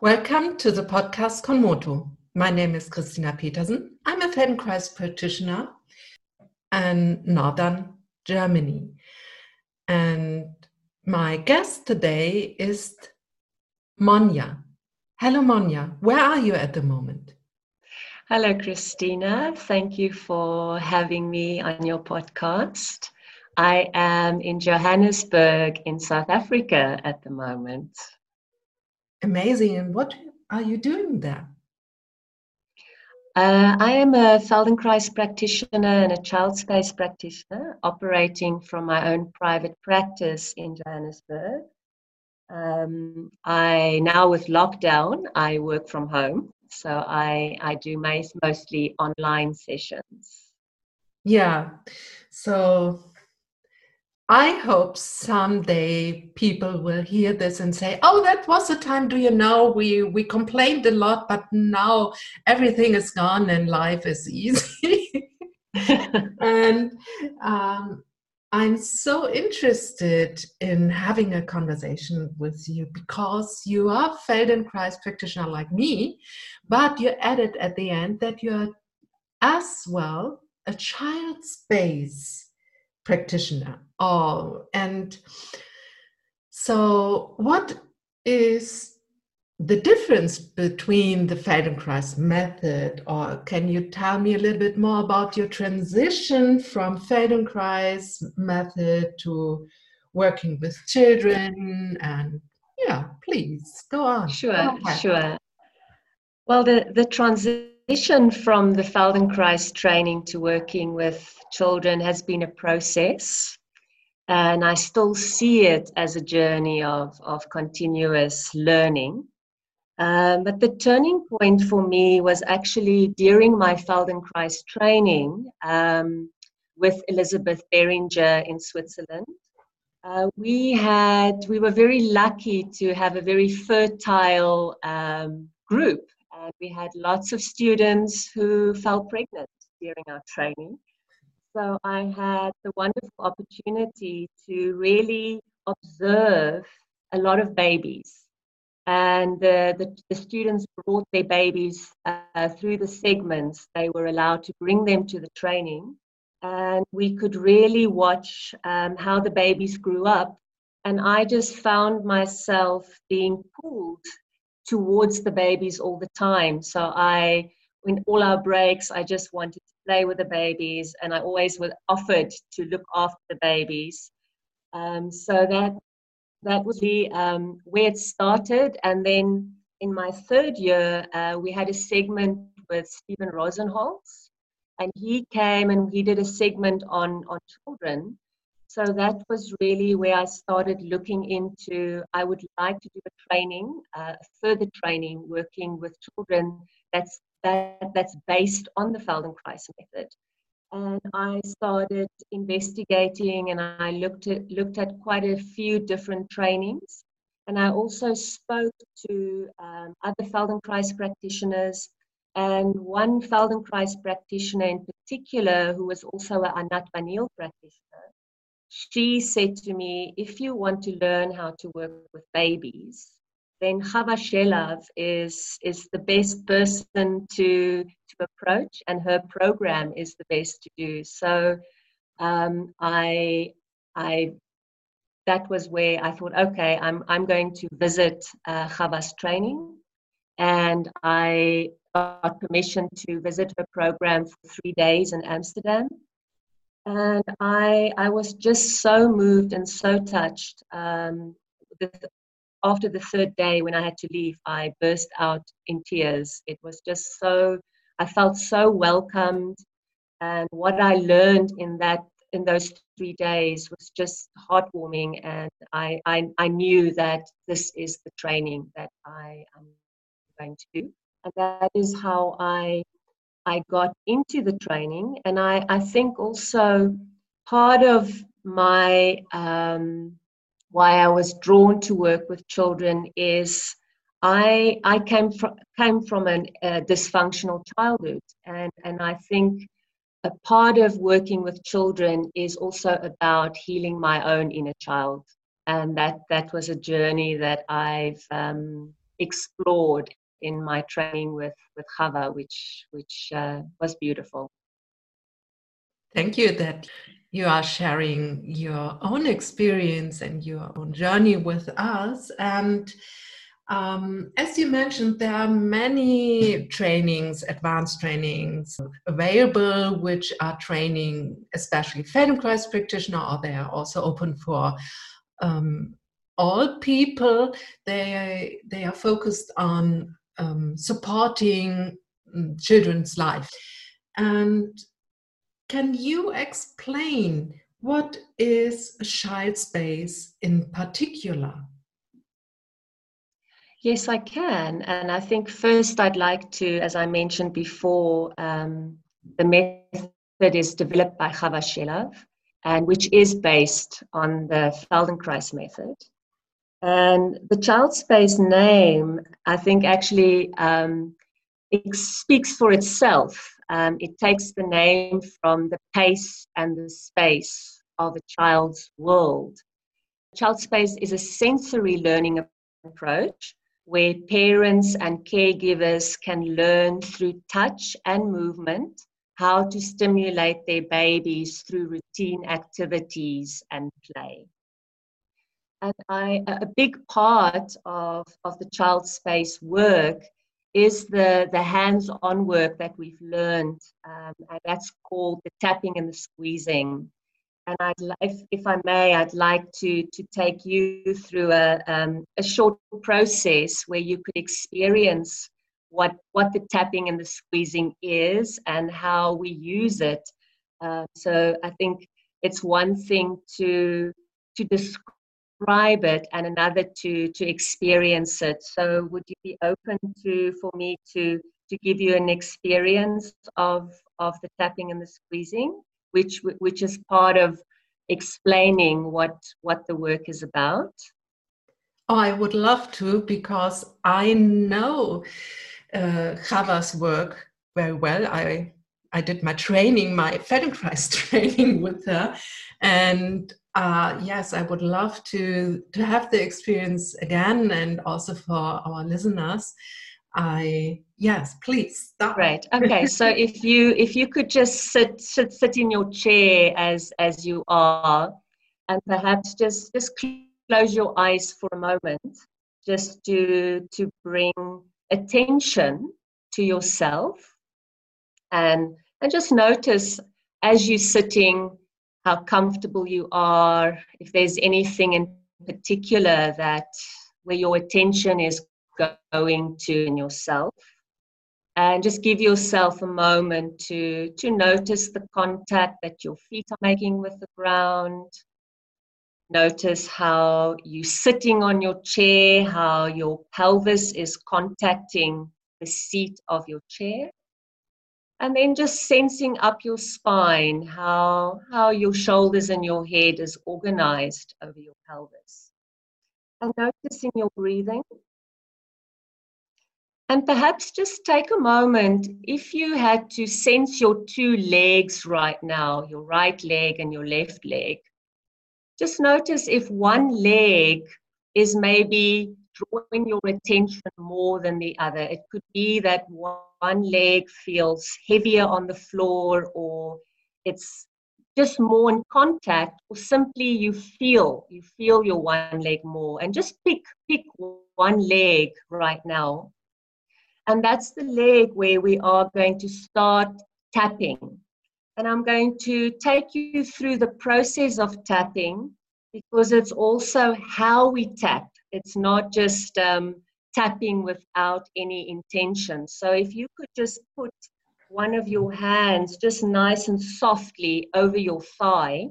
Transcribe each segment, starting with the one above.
welcome to the podcast Konmoto. My name is Christina Petersen. I'm a Feldenkrais practitioner in northern Germany. And my guest today is Monja. Hello, Monja. Where are you at the moment? Hello, Christina. Thank you for having me on your podcast. I am in Johannesburg in South Africa at the moment. Amazing. And what are you doing there? Uh, I am a Feldenkrais practitioner and a child space practitioner operating from my own private practice in Johannesburg. Um, I now with lockdown, I work from home, so I I do my, mostly online sessions. Yeah, so I hope someday people will hear this and say, "Oh, that was the time. Do you know we we complained a lot, but now everything is gone and life is easy." and um, I'm so interested in having a conversation with you because you are Feldenkrais practitioner like me, but you added at the end that you're as well a child space practitioner. Oh, and so what is the difference between the Feldenkrais method, or can you tell me a little bit more about your transition from Feldenkrais method to working with children? And yeah, please go on. Sure, sure. Well, the, the transition from the Feldenkrais training to working with children has been a process. And I still see it as a journey of, of continuous learning. Um, but the turning point for me was actually during my Feldenkrais training um, with Elizabeth Beringer in Switzerland. Uh, we had we were very lucky to have a very fertile um, group and we had lots of students who fell pregnant during our training so I had the wonderful opportunity to really observe a lot of babies. And the, the, the students brought their babies uh, through the segments. They were allowed to bring them to the training. And we could really watch um, how the babies grew up. And I just found myself being pulled towards the babies all the time. So I, in all our breaks, I just wanted to play with the babies, and I always was offered to look after the babies. Um, so that that was the um, where it started, and then in my third year, uh, we had a segment with Stephen Rosenholz, and he came and he did a segment on on children. So that was really where I started looking into. I would like to do a training, uh, further training, working with children that's that, that's based on the Feldenkrais method. And I started investigating and I looked at, looked at quite a few different trainings. And I also spoke to um, other Feldenkrais practitioners and one Feldenkrais practitioner in particular, who was also a Anat Baniel practitioner, she said to me, if you want to learn how to work with babies, then Chava Shelhav is, is the best person to, to approach, and her program is the best to do. So um, I, I, that was where I thought, okay, I'm, I'm going to visit uh, Chava's training, and I got permission to visit her program for three days in Amsterdam. And I, I was just so moved and so touched um, with after the third day when I had to leave, I burst out in tears. It was just so, I felt so welcomed. And what I learned in that in those three days was just heartwarming and I, I, I knew that this is the training that I am going to do. And that is how I I got into the training. And I, I think also part of my um, why I was drawn to work with children is I I came from came from a dysfunctional childhood, and and I think a part of working with children is also about healing my own inner child, and that that was a journey that I've um, explored in my training with with Chava, which which uh, was beautiful. Thank you that you are sharing your own experience and your own journey with us. And um, as you mentioned, there are many trainings, advanced trainings available, which are training, especially Feldenkrais practitioner, or they are also open for um, all people. They they are focused on um, supporting mm, children's life. And can you explain what is a child space in particular? Yes, I can. And I think first I'd like to, as I mentioned before, um, the method is developed by Chava Shelhav, and which is based on the Feldenkrais method. And the child space name, I think, actually um, it speaks for itself. Um, it takes the name from the pace and the space of a child's world. Child space is a sensory learning approach where parents and caregivers can learn through touch and movement how to stimulate their babies through routine activities and play. And I, a big part of, of the child space work is the, the hands-on work that we've learned, um, and that's called the tapping and the squeezing. And I'd, if, if I may, I'd like to, to take you through a, um, a short process where you could experience what, what the tapping and the squeezing is and how we use it. Uh, so I think it's one thing to, to describe describe it and another to to experience it. So would you be open to for me to to give you an experience of of the tapping and the squeezing which which is part of explaining what what the work is about? Oh i would love to because i know uh, Chava's work very well. I i did my training my feldenkrais training with her and uh, yes, I would love to to have the experience again, and also for our listeners. I yes, please stop. Right. Okay. so if you if you could just sit sit sit in your chair as as you are, and perhaps just just close your eyes for a moment, just to to bring attention to yourself, and and just notice as you're sitting how comfortable you are, if there's anything in particular that where your attention is going to in yourself. And just give yourself a moment to, to notice the contact that your feet are making with the ground. Notice how you're sitting on your chair, how your pelvis is contacting the seat of your chair and then just sensing up your spine how how your shoulders and your head is organized over your pelvis. And noticing your breathing. And perhaps just take a moment if you had to sense your two legs right now your right leg and your left leg just notice if one leg is maybe drawing your attention more than the other. It could be that one leg feels heavier on the floor or it's just more in contact or simply you feel you feel your one leg more. And just pick pick one leg right now. And that's the leg where we are going to start tapping. And i'm going to take you through the process of tapping because it's also how we tap it's not just um, tapping without any intention. So if you could just put one of your hands just nice and softly over your thigh,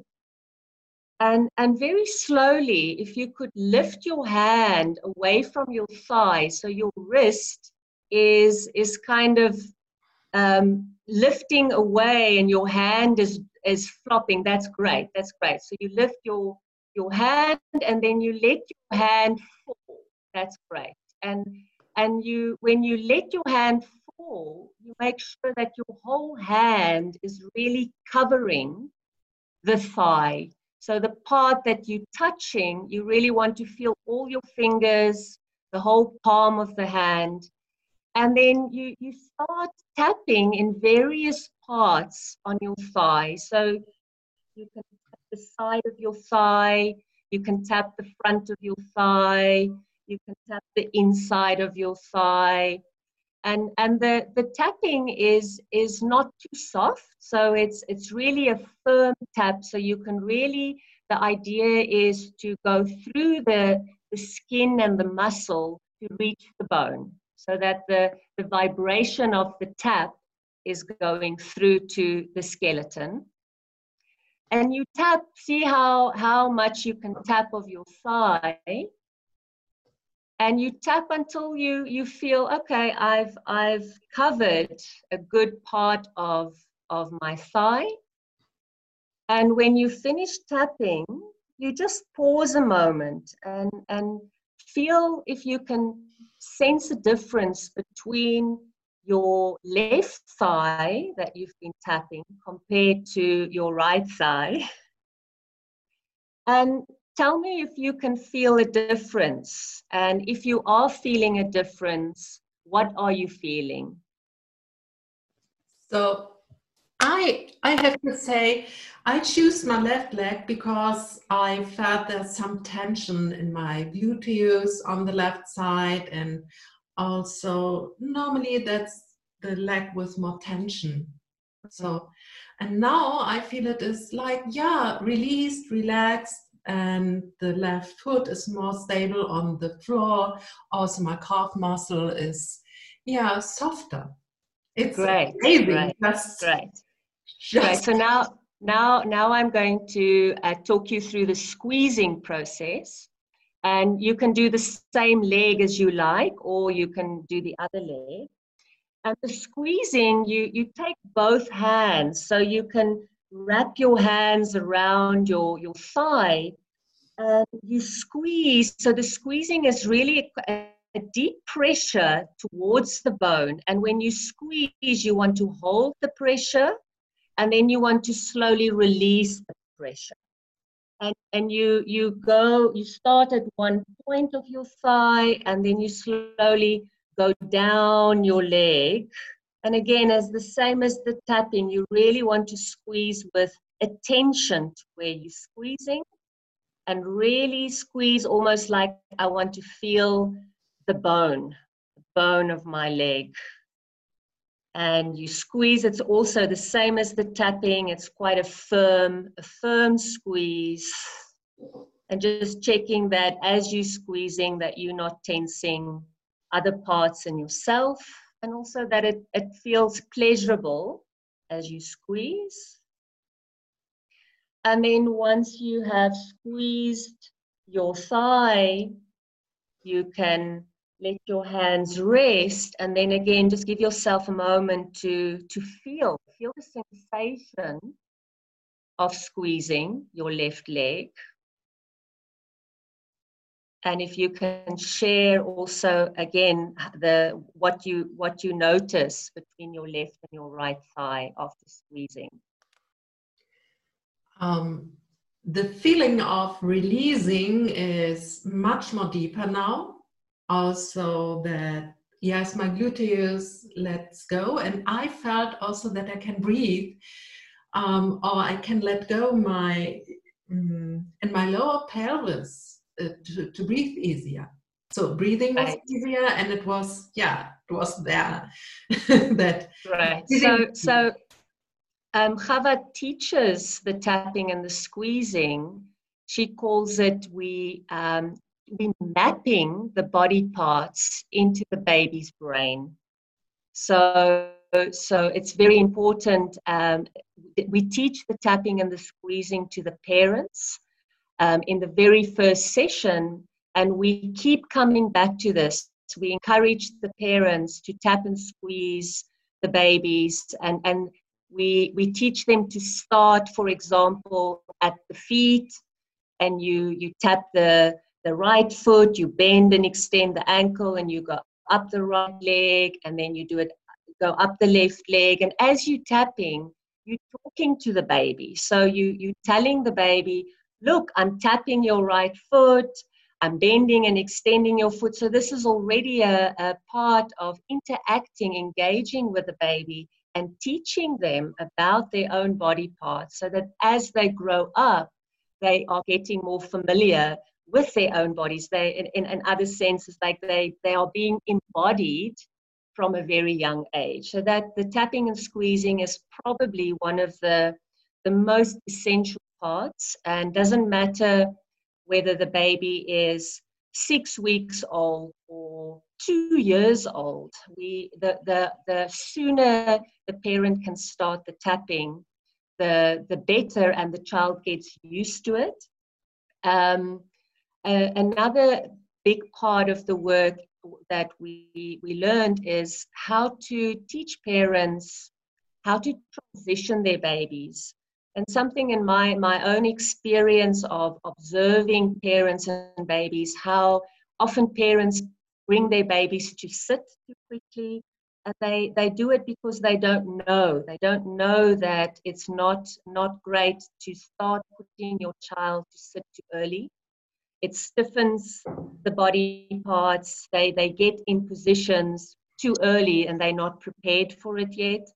and, and very slowly, if you could lift your hand away from your thigh, so your wrist is, is kind of um, lifting away and your hand is, is flopping, that's great, that's great. So you lift your your hand and then you let your hand fall. That's great. And and you when you let your hand fall, you make sure that your whole hand is really covering the thigh. So the part that you're touching, you really want to feel all your fingers the whole palm of the hand. And then you, you start tapping in various parts on your thigh. So you can the side of your thigh, you can tap the front of your thigh, you can tap the inside of your thigh. And, and the, the tapping is is not too soft, so it's it's really a firm tap. So you can really the idea is to go through the, the skin and the muscle to reach the bone so that the, the vibration of the tap is going through to the skeleton. And you tap, see how, how much you can tap of your thigh. And you tap until you, you feel, okay, I've, I've covered a good part of, of my thigh. And when you finish tapping, you just pause a moment and, and feel if you can sense a difference between your left thigh that you've been tapping compared to your right thigh. And tell me if you can feel a difference. And if you are feeling a difference, what are you feeling? So I I have to say I choose my left leg because I felt there's some tension in my gluteus on the left side and also normally that's the leg with more tension. So and now I feel it is like yeah, released, relaxed and the left foot is more stable on the floor. Also my calf muscle is yeah, softer. It's great. Amazing. Great. Just, great. Just right. So now, now, now I'm going to uh, talk you through the squeezing process. And you can do the same leg as you like, or you can do the other leg. And the squeezing, you, you take both hands. So you can wrap your hands around your, your thigh and you squeeze. So the squeezing is really a, a deep pressure towards the bone. And when you squeeze, you want to hold the pressure and then you want to slowly release the pressure. And, and you, you go, you start at one point of your thigh, and then you slowly go down your leg. And again, as the same as the tapping, you really want to squeeze with attention to where you're squeezing and really squeeze almost like I want to feel the bone, the bone of my leg and you squeeze. It's also the same as the tapping. It's quite a firm, a firm squeeze. And just checking that as you're squeezing that you're not tensing other parts in yourself and also that it, it feels pleasurable as you squeeze. And then once you have squeezed your thigh, you can let your hands rest and then again just give yourself a moment to to feel feel the sensation of squeezing your left leg. And if you can share also again the what you what you notice between your left and your right thigh after squeezing. Um, the feeling of releasing is much more deeper now also that yes my gluteus lets go and i felt also that i can breathe um, or i can let go my um, and my lower pelvis uh, to, to breathe easier so breathing was right. easier and it was yeah it was there that right so so um, Chava teaches the tapping and the squeezing. She calls it we um, be mapping the body parts into the baby's brain. So, so it's very important. Um, we teach the tapping and the squeezing to the parents um, in the very first session, and we keep coming back to this. We encourage the parents to tap and squeeze the babies, and, and we, we teach them to start, for example, at the feet, and you, you tap the, the right foot, you bend and extend the ankle, and you go up the right leg, and then you do it, go up the left leg. And as you're tapping, you're talking to the baby. So you, you're telling the baby, look, I'm tapping your right foot, I'm bending and extending your foot. So this is already a, a part of interacting, engaging with the baby and teaching them about their own body parts so that as they grow up, they are getting more familiar with their own bodies. They, in, in, in other senses, like they, they are being embodied from a very young age. So that the tapping and squeezing is probably one of the, the most essential parts and doesn't matter whether the baby is six weeks old or two years old. We, the, the, the sooner the parent can start the tapping, the, the better, and the child gets used to it. Um, uh, another big part of the work that we, we learned is how to teach parents how to transition their babies and something in my, my own experience of observing parents and babies, how often parents bring their babies to sit too quickly. And they, they do it because they don't know. They don't know that it's not, not great to start putting your child to sit too early. It stiffens the body parts. They, they get in positions too early and they're not prepared for it yet.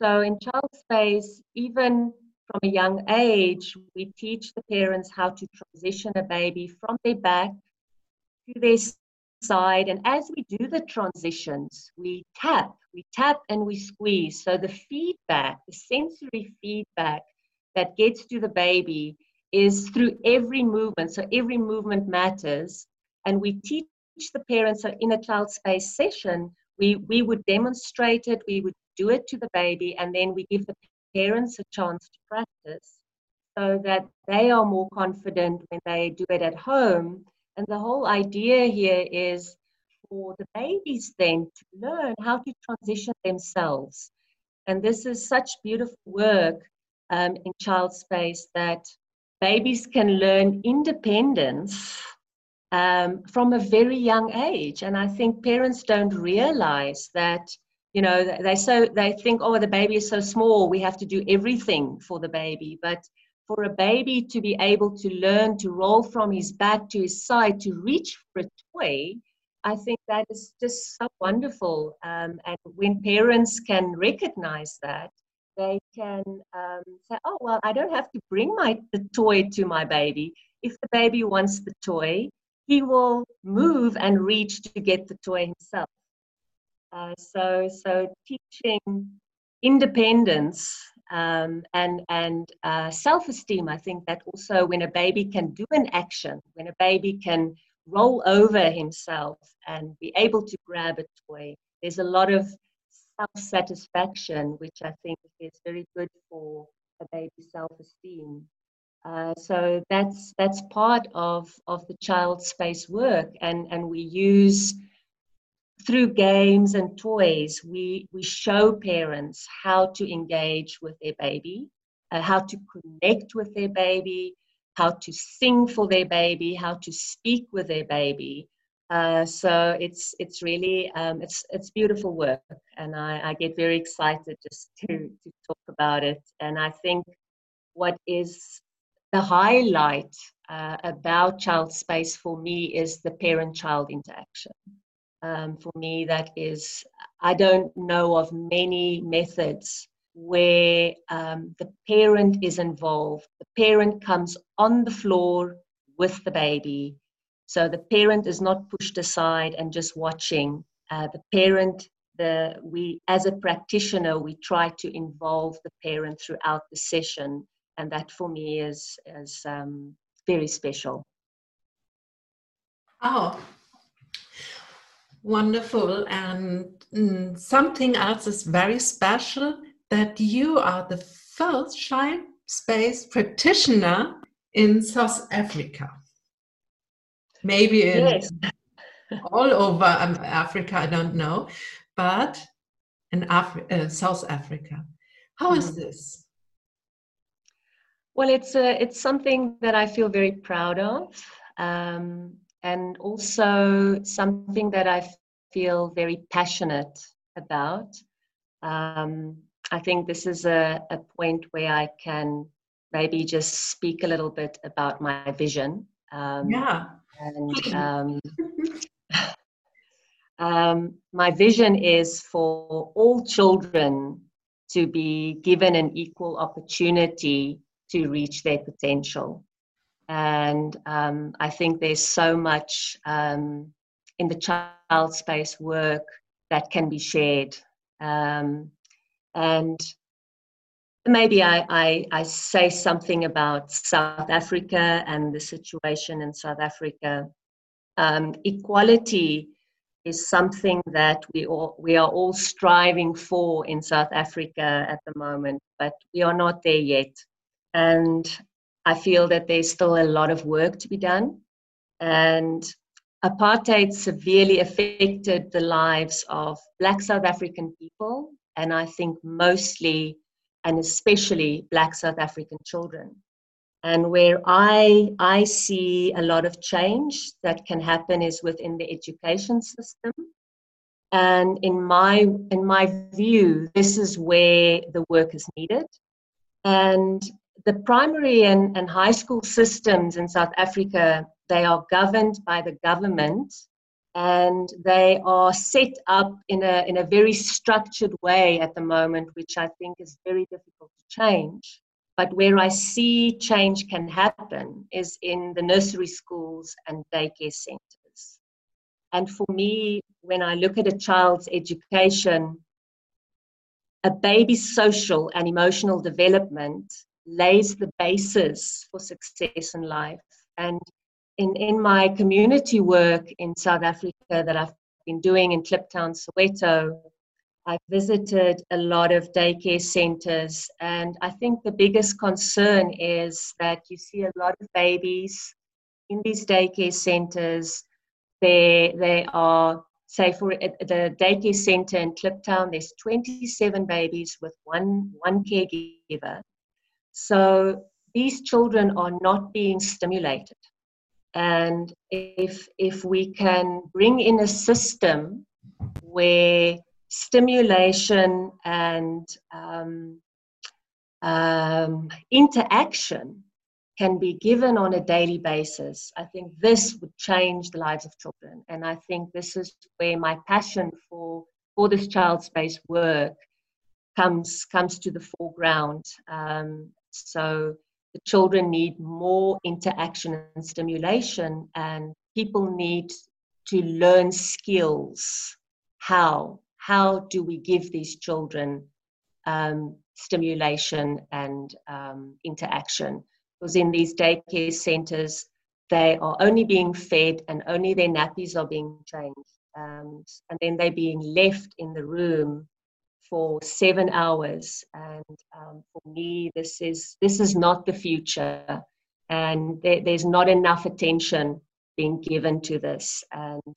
So in child space, even from a young age, we teach the parents how to transition a baby from their back to their side. And as we do the transitions, we tap, we tap and we squeeze. So the feedback, the sensory feedback that gets to the baby is through every movement. So every movement matters. And we teach the parents so in a child space session, we, we would demonstrate it, we would do it to the baby, and then we give the parents a chance to practice so that they are more confident when they do it at home. And the whole idea here is for the babies then to learn how to transition themselves. And this is such beautiful work um, in child space that babies can learn independence um, from a very young age. And I think parents don't realize that you know they so they think oh the baby is so small we have to do everything for the baby but for a baby to be able to learn to roll from his back to his side to reach for a toy i think that is just so wonderful um, and when parents can recognize that they can um, say oh well i don't have to bring my the toy to my baby if the baby wants the toy he will move and reach to get the toy himself uh, so, so teaching independence um, and and uh, self-esteem. I think that also when a baby can do an action, when a baby can roll over himself and be able to grab a toy, there's a lot of self-satisfaction, which I think is very good for a baby's self-esteem. Uh, so that's that's part of of the child space work, and and we use through games and toys, we, we show parents how to engage with their baby, uh, how to connect with their baby, how to sing for their baby, how to speak with their baby. Uh, so it's it's really um, it's it's beautiful work, and I, I get very excited just to to talk about it. And I think what is the highlight uh, about child space for me is the parent-child interaction. Um, for me that is i don't know of many methods where um, the parent is involved. The parent comes on the floor with the baby so the parent is not pushed aside and just watching uh, the parent the we as a practitioner we try to involve the parent throughout the session and that for me is is um, very special oh Wonderful. And mm, something else is very special that you are the first child space practitioner in South Africa. Maybe in yes. all over Africa, I don't know, but in Af- uh, South Africa. How is mm. this? Well, it's a, uh, it's something that I feel very proud of. Um, and also something that I feel very passionate about. Um, I think this is a, a point where I can maybe just speak a little bit about my vision. Um, yeah. And um, um, my vision is for all children to be given an equal opportunity to reach their potential. And um, I think there's so much um, in the child space work that can be shared. Um, and maybe I, I, I, say something about South Africa and the situation in South Africa. Um, equality is something that we all we are all striving for in South Africa at the moment, but we are not there yet. And I feel that there's still a lot of work to be done. And apartheid severely affected the lives of Black South African people, and I think mostly and especially Black South African children. And where I, I see a lot of change that can happen is within the education system. And in my, in my view, this is where the work is needed. And the primary and, and high school systems in South Africa, they are governed by the government and they are set up in a, in a very structured way at the moment, which I think is very difficult to change. But where I see change can happen is in the nursery schools and daycare centers. And for me, when I look at a child's education, a baby's social and emotional development lays the basis for success in life. And in, in my community work in South Africa that I've been doing in Kliptown, Soweto, I've visited a lot of daycare centers, and I think the biggest concern is that you see a lot of babies in these daycare centers. They, they are, say, for uh, the daycare center in Kliptown, there's 27 babies with one, one caregiver. So these children are not being stimulated. And if, if we can bring in a system where stimulation and um, um, interaction can be given on a daily basis, I think this would change the lives of children. And I think this is where my passion for, for this child space work comes, comes to the foreground. Um, so the children need more interaction and stimulation, and people need to learn skills. How? how do we give these children um, stimulation and um, interaction? Because in these daycare centers, they are only being fed and only their nappies are being changed. Um, and then they're being left in the room for seven hours. And um, for me, this is, this is not the future. And there, there's not enough attention being given to this. And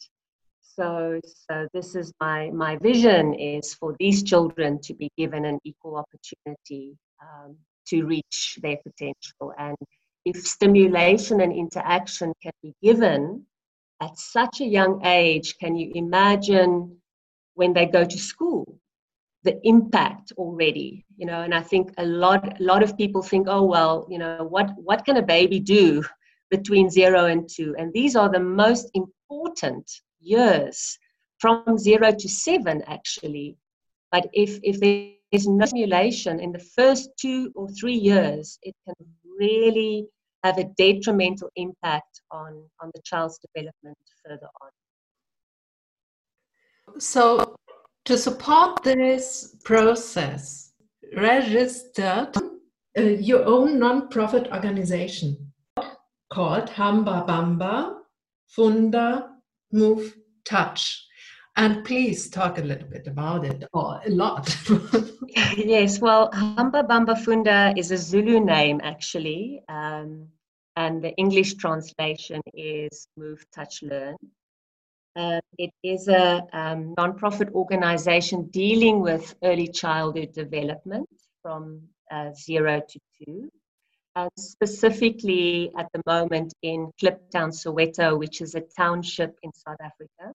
so, so this is my, my vision is for these children to be given an equal opportunity um, to reach their potential. And if stimulation and interaction can be given at such a young age, can you imagine when they go to school? The impact already you know and i think a lot a lot of people think oh well you know what what can a baby do between 0 and 2 and these are the most important years from zero to seven actually. But if if there's no stimulation in the first two or three years it can really have a detrimental impact on on the child's development further on. So to support this process registered uh, your own non-profit organization called hamba bamba funda move, touch. And please talk a little bit about it, or a lot. yes, well, Hamba Bamba Funda is a Zulu name, actually. Um, and the English translation is Move, Touch, Learn. Uh, it is a um, non-profit organization dealing with early childhood development from uh, zero to two and specifically at the moment in Kliptown, Soweto, which is a township in South Africa.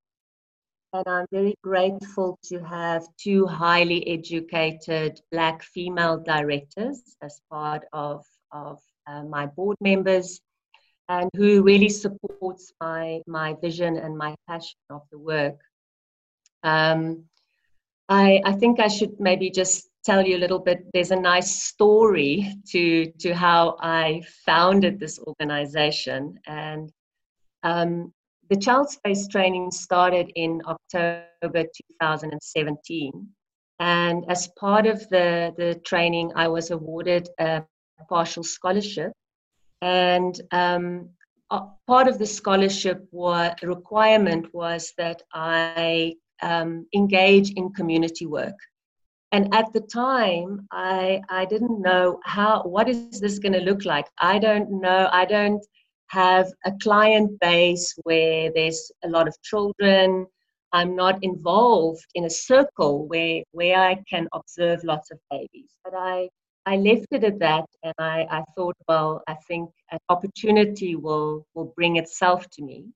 And I'm very grateful to have two highly educated Black female directors as part of, of uh, my board members. And who really supports my my vision and my passion of the work. Um, I, I think I should maybe just tell you a little bit. There's a nice story to to how I founded this organization, and um, the child space training started in October 2017. And as part of the, the training, I was awarded a partial scholarship. And um, part of the scholarship was, requirement was that I um, engage in community work. And at the time, I, I didn't know how, what is this going to look like? I don't know. I don't have a client base where there's a lot of children. I'm not involved in a circle where, where I can observe lots of babies. But I, I left it at that and I, I thought, well, I think an opportunity will, will bring itself to me.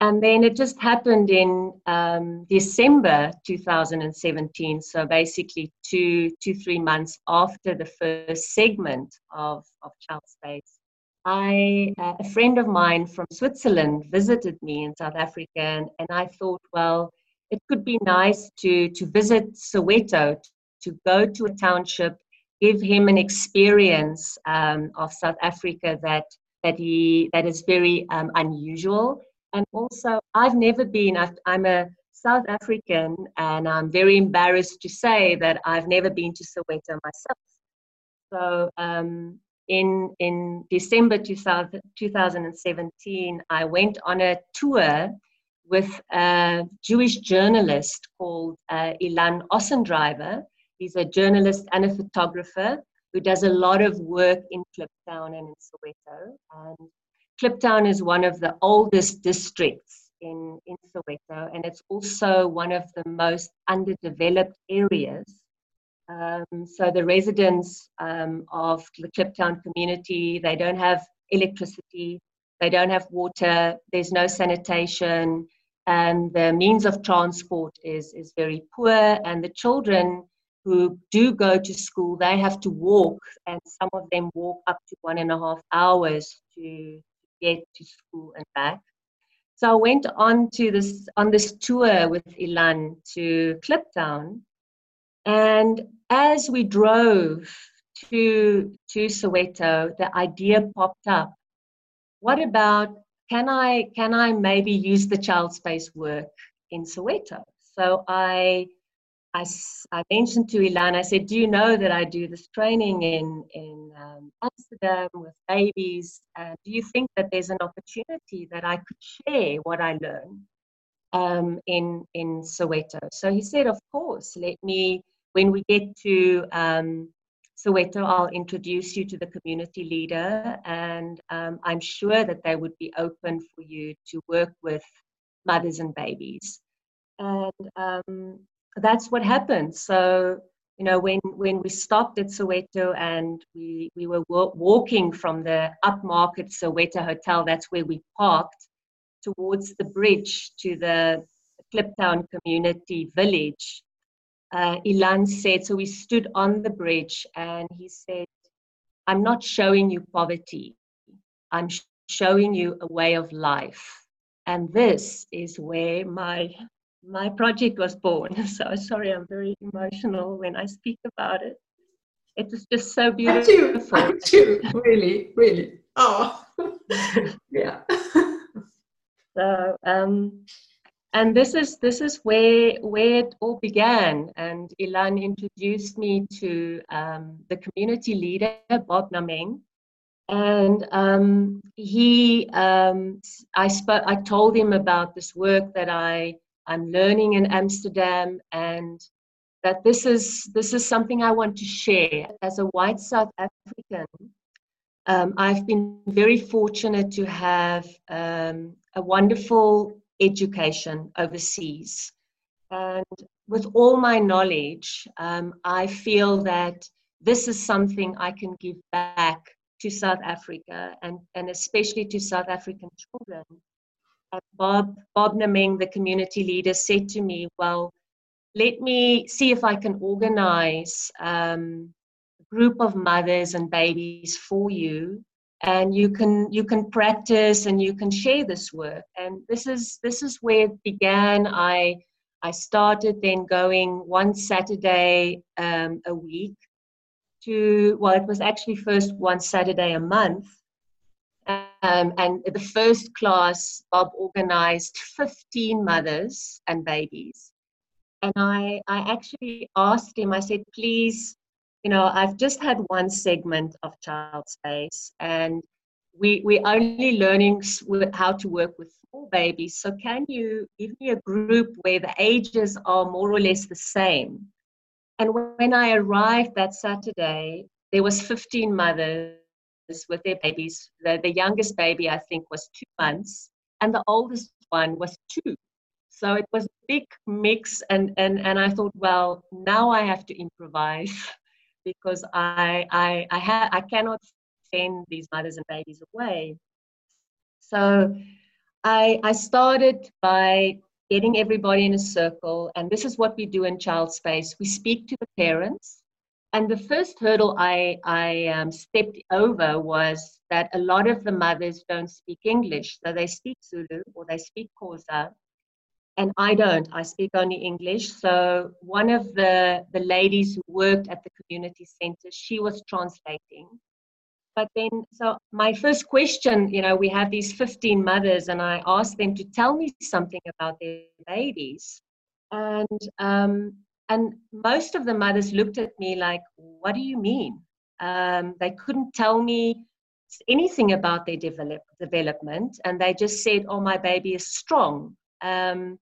And then it just happened in um, December 2017. So basically, two, two, three months after the first segment of, of Child Space, I, uh, a friend of mine from Switzerland visited me in South Africa, and, and I thought, well, it could be nice to, to visit Soweto, to go to a township, give him an experience um, of South Africa that, that, he, that is very um, unusual and also, I've never been, I'm a South African, and I'm very embarrassed to say that I've never been to Soweto myself. So, um, in, in December 2000, 2017, I went on a tour with a Jewish journalist called uh, Ilan Ossendryver. He's a journalist and a photographer who does a lot of work in Kliptown and in Soweto. And Kliptown is one of the oldest districts in, in Soweto, and it's also one of the most underdeveloped areas. Um, so the residents um, of the Kliptown community, they don't have electricity, they don't have water, there's no sanitation, and the means of transport is, is very poor, and the children who do go to school, they have to walk, and some of them walk up to one and a half hours to, get to school and back. So I went on to this on this tour with Ilan to Kliptown, and as we drove to to Soweto, the idea popped up. What about can I can I maybe use the child space work in Soweto? So I I, I mentioned to Ilan, I said, Do you know that I do this training in, in um, Amsterdam with babies? Uh, do you think that there's an opportunity that I could share what I learn um, in, in Soweto? So he said, Of course, let me, when we get to um, Soweto, I'll introduce you to the community leader, and um, I'm sure that they would be open for you to work with mothers and babies. And um, that's what happened. So, you know, when, when we stopped at Soweto and we, we were walking from the upmarket Soweto Hotel, that's where we parked, towards the bridge to the Kliptown Community Village, uh, Ilan said, so we stood on the bridge and he said, I'm not showing you poverty, I'm sh- showing you a way of life. And this is where my my project was born. So sorry, I'm very emotional when I speak about it. It was just so beautiful. I'm too, I'm too. really, really. Oh, yeah. so, um, and this is this is where where it all began. And Ilan introduced me to um, the community leader Bob Nameng, and um, he um, I spoke I told him about this work that I I'm learning in Amsterdam and that this is this is something I want to share as a white South African. Um, I've been very fortunate to have um, a wonderful education overseas, and with all my knowledge, um, I feel that this is something I can give back to South Africa and, and especially to South African children Bob, Bob Nameng, the community leader, said to me, Well, let me see if I can organize um, a group of mothers and babies for you and you can you can practice and you can share this work. And this is this is where it began. I i started then going one saturday um, a week to well it was actually first one saturday a month um, and the first class bob organized 15 mothers and babies and i i actually asked him i said please you know, I've just had one segment of child space and we, we're only learning how to work with small babies. So can you give me a group where the ages are more or less the same? And when I arrived that Saturday, there was 15 mothers with their babies. The, the youngest baby, I think, was two months, and the oldest one was two. So it was a big mix, and, and, and I thought, well, now I have to improvise. because I I I, ha- I cannot send these mothers and babies away. So I I started by getting everybody in a circle, and this is what we do in Child Space. We speak to the parents, and the first hurdle I I um, stepped over was that a lot of the mothers don't speak English, so they speak Zulu or they speak Xhosa, and I don't. I speak only English. So one of the, the ladies who worked at the community center, she was translating. But then, so my first question, you know, we have these 15 mothers, and I asked them to tell me something about their babies. And um, and most of the mothers looked at me like, "What do you mean?" Um, they couldn't tell me anything about their develop, development, and they just said, "Oh, my baby is strong." Um,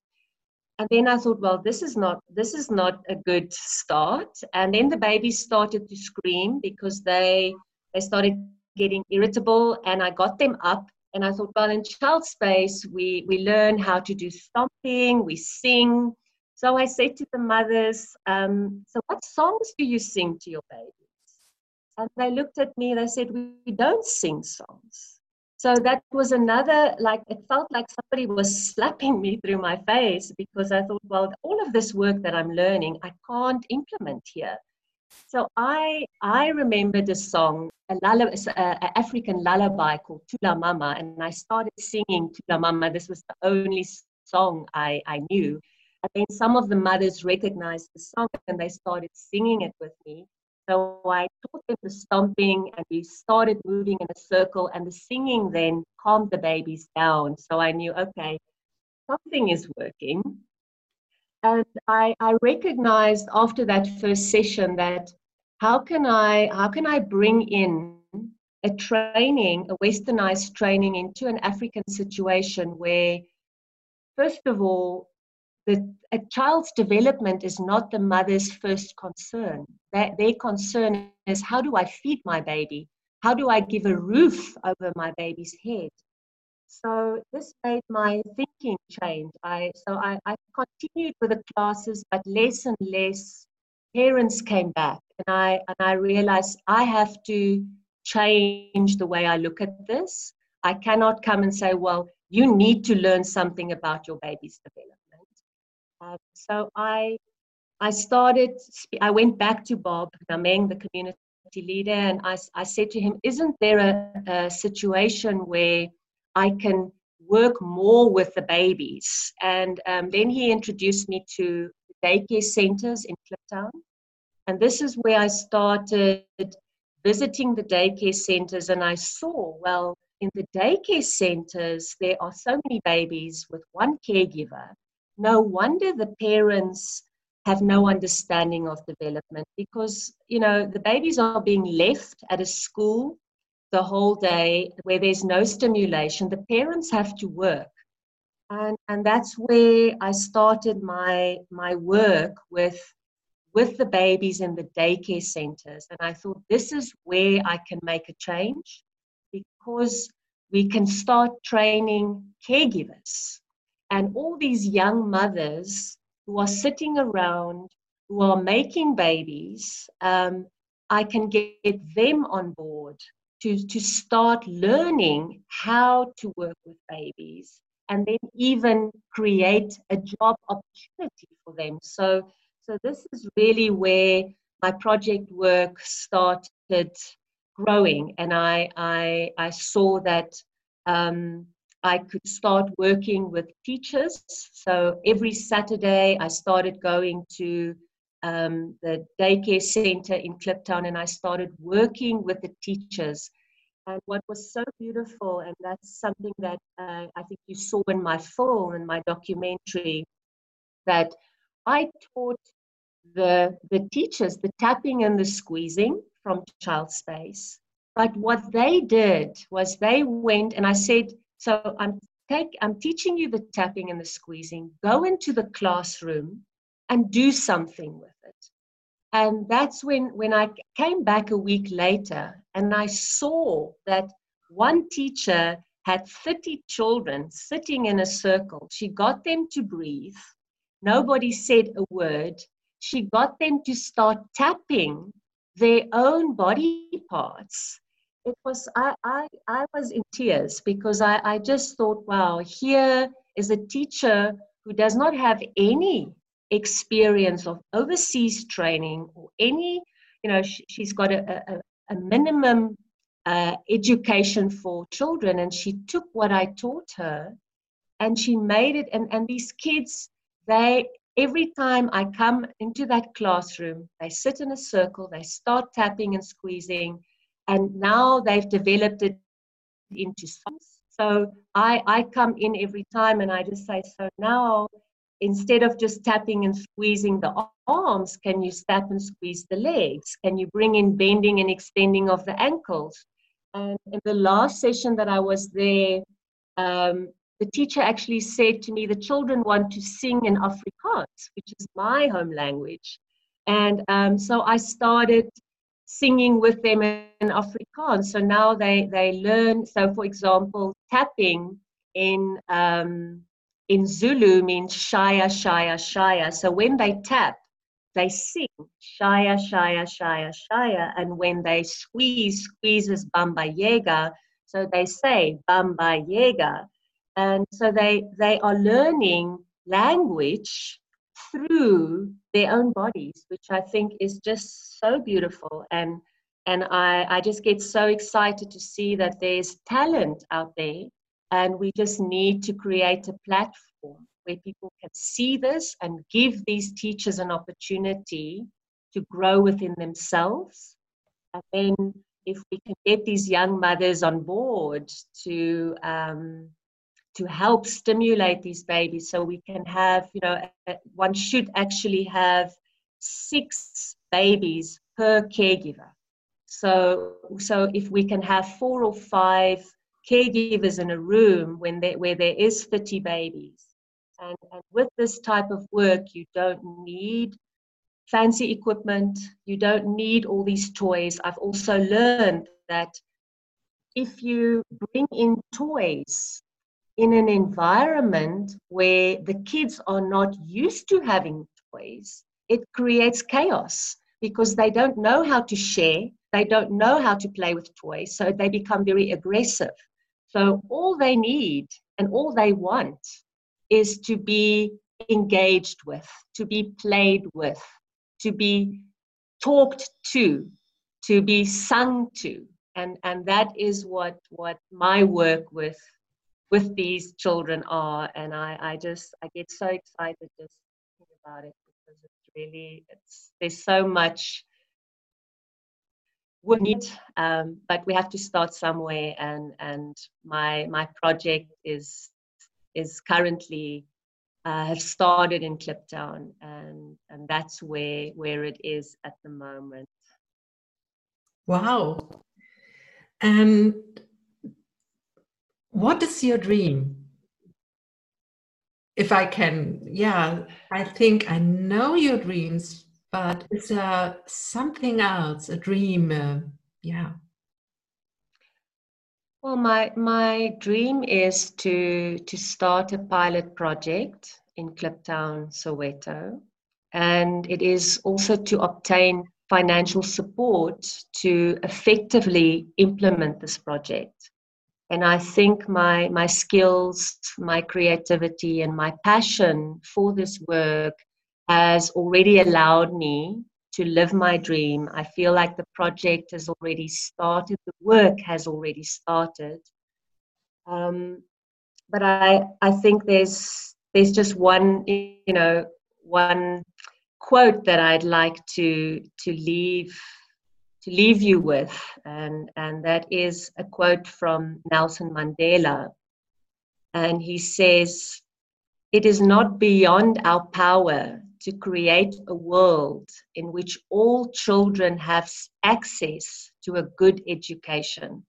and then i thought well this is not this is not a good start and then the babies started to scream because they they started getting irritable and i got them up and i thought well in child space we we learn how to do stomping we sing so i said to the mothers um, so what songs do you sing to your babies and they looked at me they said we, don't sing songs so that was another, like, it felt like somebody was slapping me through my face because I thought, well, all of this work that I'm learning, I can't implement here. So I, I remembered a song, an African lullaby called Thula Mama, and I started singing Thula Mama. This was the only song I, I knew. And then some of the mothers recognized the song and they started singing it with me. So I taught them the stomping and we started moving in a circle and the singing then calmed the babies down. So I knew, okay, something is working. And I, I recognized after that first session that how can I how can I bring in a training, a westernized training into an African situation where first of all the, a child's development is not the mother's first concern. That their concern is how do I feed my baby? How do I give a roof over my baby's head? So this made my thinking change. I so I, I continued with the classes, but less and less parents came back, and I and I realized I have to change the way I look at this. I cannot come and say, well, you need to learn something about your baby's development uh, so I, I started, I went back to Bob Nameng, the community leader, and I, I said to him, Isn't there a, a situation where I can work more with the babies? And um, then he introduced me to daycare centers in Kliptown. And this is where I started visiting the daycare centers, and I saw, well, in the daycare centers, there are so many babies with one caregiver no wonder the parents have no understanding of development because you know the babies are being left at a school the whole day where there's no stimulation. The parents have to work. And and that's where i started my my work with with the babies in the daycare centers. And i thought this is where i can make a change because we can start training caregivers and all these young mothers who are sitting around, who are making babies, um, I can get them on board to, to start learning how to work with babies and then even create a job opportunity for them. So, so this is really where my project work started growing, and I I I saw that um, I could start working with teachers. So every Saturday, I started going to um, the daycare center in Kliptown, and I started working with the teachers. And what was so beautiful, and that's something that uh, I think you saw in my film and my documentary, that I taught the, the teachers the tapping and the squeezing from child space. But what they did was they went and I said, so I'm take I'm teaching you the tapping and the squeezing. Go mm-hmm. into the classroom and do something with it. And that's when when I came back a week later and I saw that one teacher had 30 children sitting in a circle. She got them to breathe. Nobody said a word she got them to start tapping their own body parts. It was I I, I was in tears because I, I just thought, wow, here is a teacher who does not have any experience of overseas training or any, you know, she, has got a, a, a minimum uh, education for children, and she took what I taught her, and she made it. And and these kids, they every time I come into that classroom, they sit in a circle, they start tapping and squeezing, and now they've developed it into songs. So I, I come in every time and I just say, so now instead of just tapping and squeezing the arms, can you tap and squeeze the legs? Can you bring in bending and extending of the ankles? And in the last session that I was there, um, the teacher actually said to me, the children want to sing in Afrikaans, which is my home language. And um, so I started singing with them in Afrikaans. So now they, they learn. So, for example, tapping in, um, in Zulu means shaya, shaya, shaya. So when they tap, they sing shaya, shaya, shaya, shaya. And when they squeeze, squeezes bamba yega. So they say bamba yega and so they they are learning language through their own bodies which i think is just so beautiful. And and i i just get so excited to see that there's talent out there and we just need to create a platform where people can see this and give these teachers an opportunity to grow within themselves. And then if we can get these young mothers on board to um, to help stimulate these babies so we can have you know one should actually have six babies per caregiver. So so if we can have four or five caregivers in a room when there, where there is 30 babies and, and with this type of work you don't need fancy equipment you don't need all these toys. I've also learned that if you bring in toys in an environment where the kids are not used to having toys, it creates chaos because they don't know how to share, they don't know how to play with toys, so they become very aggressive. So all they need and all they want is to be engaged with, to be played with, to be talked to, to be sung to. And, and that is what, what my work with with these children are and I, I just I get so excited just thinking about it because it's really it's there's so much we need um, but we have to start somewhere and and my my project is is currently uh, have started in Kliptown and and that's where where it is at the moment. Wow. And what is your dream? If I can, yeah, I think I know your dreams, but is there something else, a dream? Uh, yeah. Well, my my dream is to to start a pilot project in Kliptown, Soweto, and it is also to obtain financial support to effectively implement this project and i think my my skills my creativity and my passion for this work has already allowed me to live my dream. I feel like the project has already started, the work has already started. Um, but I, I think there's there's just one you know one quote that I'd like to to leave to leave you with, and and that is a quote from Nelson Mandela, and he says, "It is not beyond our power to create a world in which all children have access to a good education.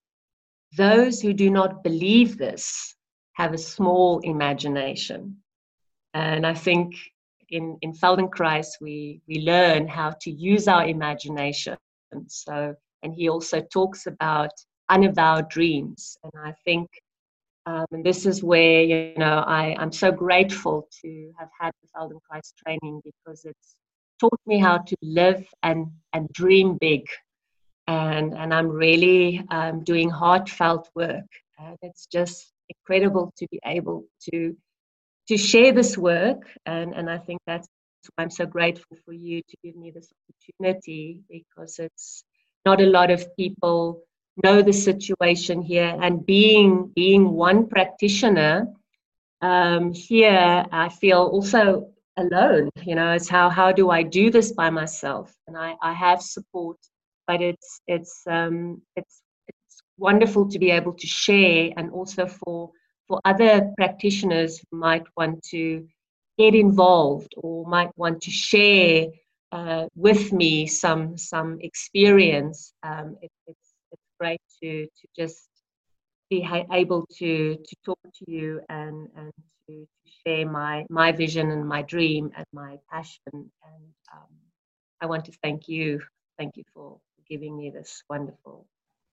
Those who do not believe this have a small imagination. And I think in, in Feldenkrais, we, we learn how to use our imagination. So, and he also talks about unavowed dreams. And I think um, and this is where, you know, I, I'm so grateful to have had the Feldenkrais training because it's taught me how to live and, and dream big. And, and I'm really um, doing heartfelt work. And it's just incredible to be able to, to share this work. And, and I think that's I'm so grateful for you to give me this opportunity because it's not a lot of people know the situation here. And being being one practitioner um, here i feel also alone you know it's how how do i do this by myself? And i i have support but it's it's um it's it's wonderful to be able to share and also for for other practitioners who might want to get involved or might want to share uh, with me some some experience um, it, it's great to to just be able to to talk to you and and to, to share my my vision and my dream and my passion and um, I want to thank you thank you for giving me this wonderful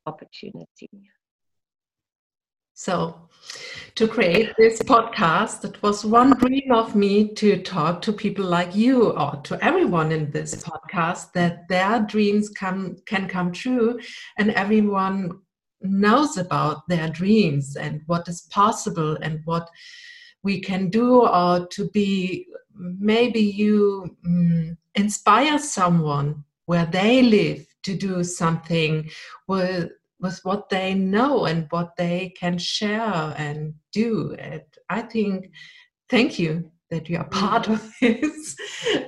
opportunity. So, to create this podcast, it was one dream of me to talk to people like you or to everyone in this podcast that their dreams can, can come true and everyone knows about their dreams and what is possible and what we can do or to be maybe you um, inspire someone where they live to do something with with what they know and what they can share and do. And I think, thank you that you are part of this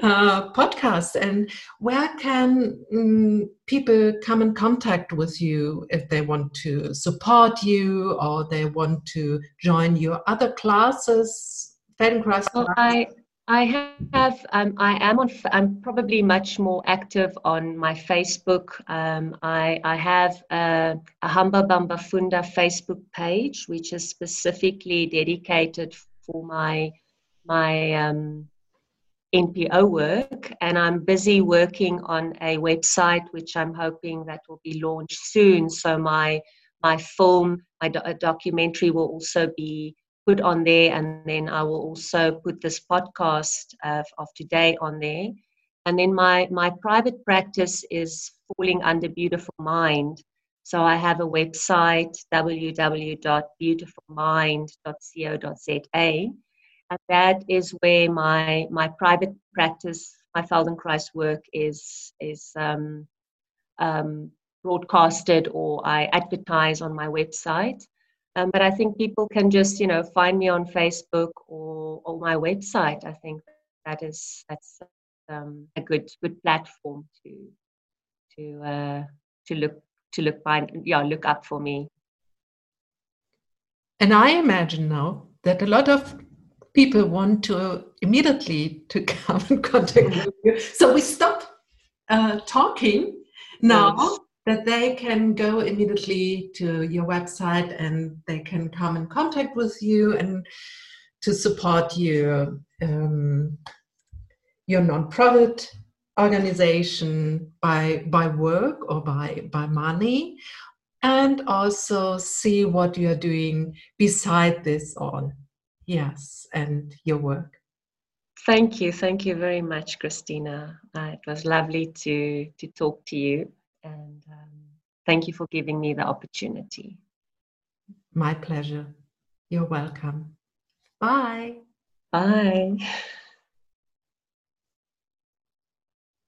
uh, podcast. And where can um, people come in contact with you if they want to support you or they want to join your other classes? Feldenkrais well, I, I have. Um, I am on. I'm probably much more active on my Facebook. Um, I I have a, a Hamba Bamba Funda Facebook page, which is specifically dedicated for my my um, NPO work, and I'm busy working on a website, which I'm hoping that will be launched soon. So my my film, my do- documentary will also be put on there, and then I will also put this podcast of, of today on there. And then my my private practice is falling under Beautiful Mind. So I have a website www.beautifulmind.co.za, and that is where my my private practice, my Feldenkrais work is is um, um, broadcasted or I advertise on my website. Um, but I think people can just, you know, find me on Facebook or, or my website. I think that is that's um, a good good platform to to uh, to look to look find yeah look up for me. And I imagine now that a lot of people want to immediately to come and contact you. So we stop uh, talking now. Yes that they can go immediately to your website and they can come in contact with you and to support your um, your nonprofit organization by by work or by by money and also see what you're doing beside this all. Yes and your work. Thank you. Thank you very much christina. Uh, it was lovely to to talk to you and um, thank you for giving me the opportunity. My pleasure. You're welcome. Bye. Bye.